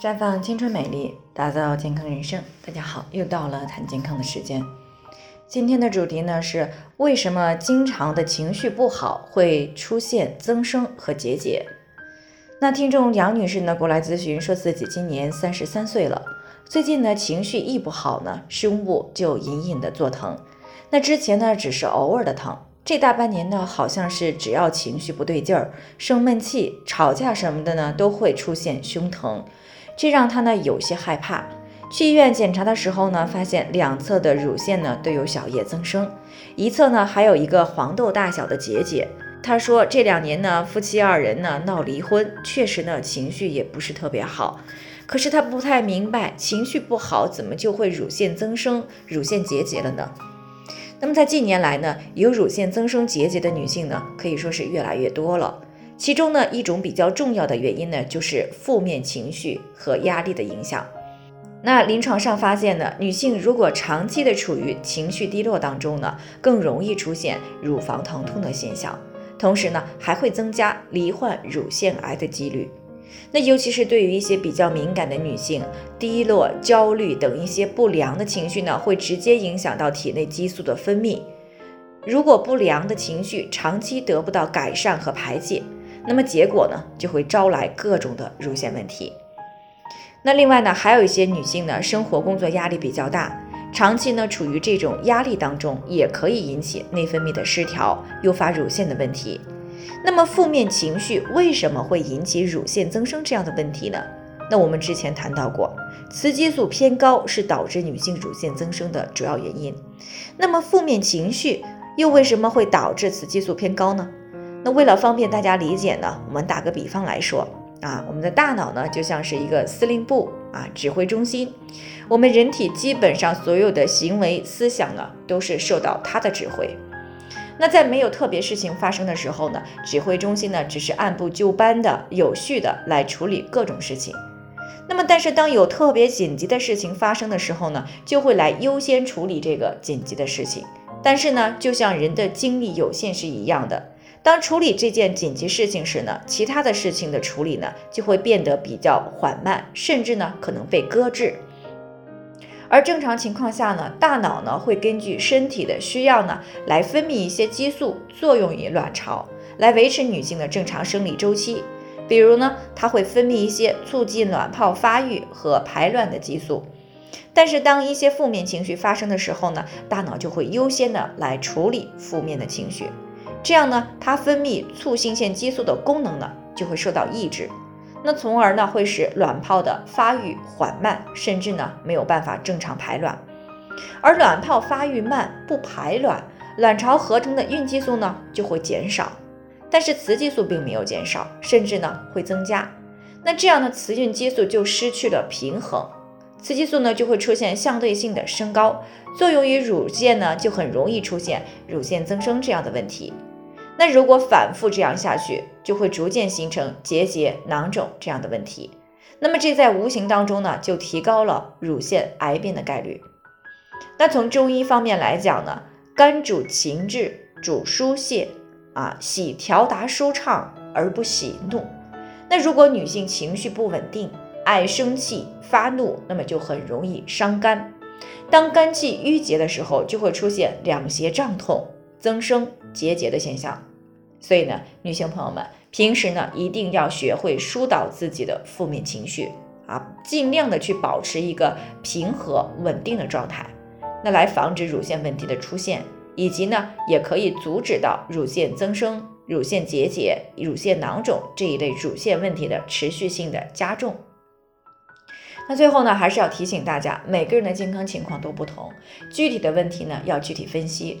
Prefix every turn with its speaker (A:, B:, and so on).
A: 绽放青春美丽，打造健康人生。大家好，又到了谈健康的时间。今天的主题呢是为什么经常的情绪不好会出现增生和结节？那听众杨女士呢过来咨询，说自己今年三十三岁了，最近呢情绪一不好呢，胸部就隐隐的作疼。那之前呢只是偶尔的疼，这大半年呢好像是只要情绪不对劲儿，生闷气、吵架什么的呢，都会出现胸疼。这让她呢有些害怕。去医院检查的时候呢，发现两侧的乳腺呢都有小叶增生，一侧呢还有一个黄豆大小的结节。她说这两年呢夫妻二人呢闹离婚，确实呢情绪也不是特别好。可是她不太明白，情绪不好怎么就会乳腺增生、乳腺结节了呢？那么在近年来呢，有乳腺增生结节的女性呢可以说是越来越多了。其中呢，一种比较重要的原因呢，就是负面情绪和压力的影响。那临床上发现呢，女性如果长期的处于情绪低落当中呢，更容易出现乳房疼痛的现象，同时呢，还会增加罹患乳腺癌的几率。那尤其是对于一些比较敏感的女性，低落、焦虑等一些不良的情绪呢，会直接影响到体内激素的分泌。如果不良的情绪长期得不到改善和排解，那么结果呢，就会招来各种的乳腺问题。那另外呢，还有一些女性呢，生活工作压力比较大，长期呢处于这种压力当中，也可以引起内分泌的失调，诱发乳腺的问题。那么负面情绪为什么会引起乳腺增生这样的问题呢？那我们之前谈到过，雌激素偏高是导致女性乳腺增生的主要原因。那么负面情绪又为什么会导致雌激素偏高呢？为了方便大家理解呢，我们打个比方来说啊，我们的大脑呢就像是一个司令部啊，指挥中心。我们人体基本上所有的行为、思想呢，都是受到它的指挥。那在没有特别事情发生的时候呢，指挥中心呢只是按部就班的、有序的来处理各种事情。那么，但是当有特别紧急的事情发生的时候呢，就会来优先处理这个紧急的事情。但是呢，就像人的精力有限是一样的。当处理这件紧急事情时呢，其他的事情的处理呢就会变得比较缓慢，甚至呢可能被搁置。而正常情况下呢，大脑呢会根据身体的需要呢来分泌一些激素，作用于卵巢，来维持女性的正常生理周期。比如呢，它会分泌一些促进卵泡发育和排卵的激素。但是当一些负面情绪发生的时候呢，大脑就会优先的来处理负面的情绪。这样呢，它分泌促性腺激素的功能呢就会受到抑制，那从而呢会使卵泡的发育缓慢，甚至呢没有办法正常排卵。而卵泡发育慢不排卵，卵巢合成的孕激素呢就会减少，但是雌激素并没有减少，甚至呢会增加。那这样的雌孕激素就失去了平衡，雌激素呢就会出现相对性的升高，作用于乳腺呢就很容易出现乳腺增生这样的问题。那如果反复这样下去，就会逐渐形成结节、囊肿这样的问题。那么这在无形当中呢，就提高了乳腺癌变的概率。那从中医方面来讲呢，肝主情志，主疏泄啊，喜调达舒畅而不喜怒。那如果女性情绪不稳定，爱生气发怒，那么就很容易伤肝。当肝气郁结的时候，就会出现两胁胀痛、增生结节的现象。所以呢，女性朋友们，平时呢一定要学会疏导自己的负面情绪啊，尽量的去保持一个平和稳定的状态，那来防止乳腺问题的出现，以及呢也可以阻止到乳腺增生、乳腺结节、乳腺囊肿这一类乳腺问题的持续性的加重。那最后呢，还是要提醒大家，每个人的健康情况都不同，具体的问题呢要具体分析。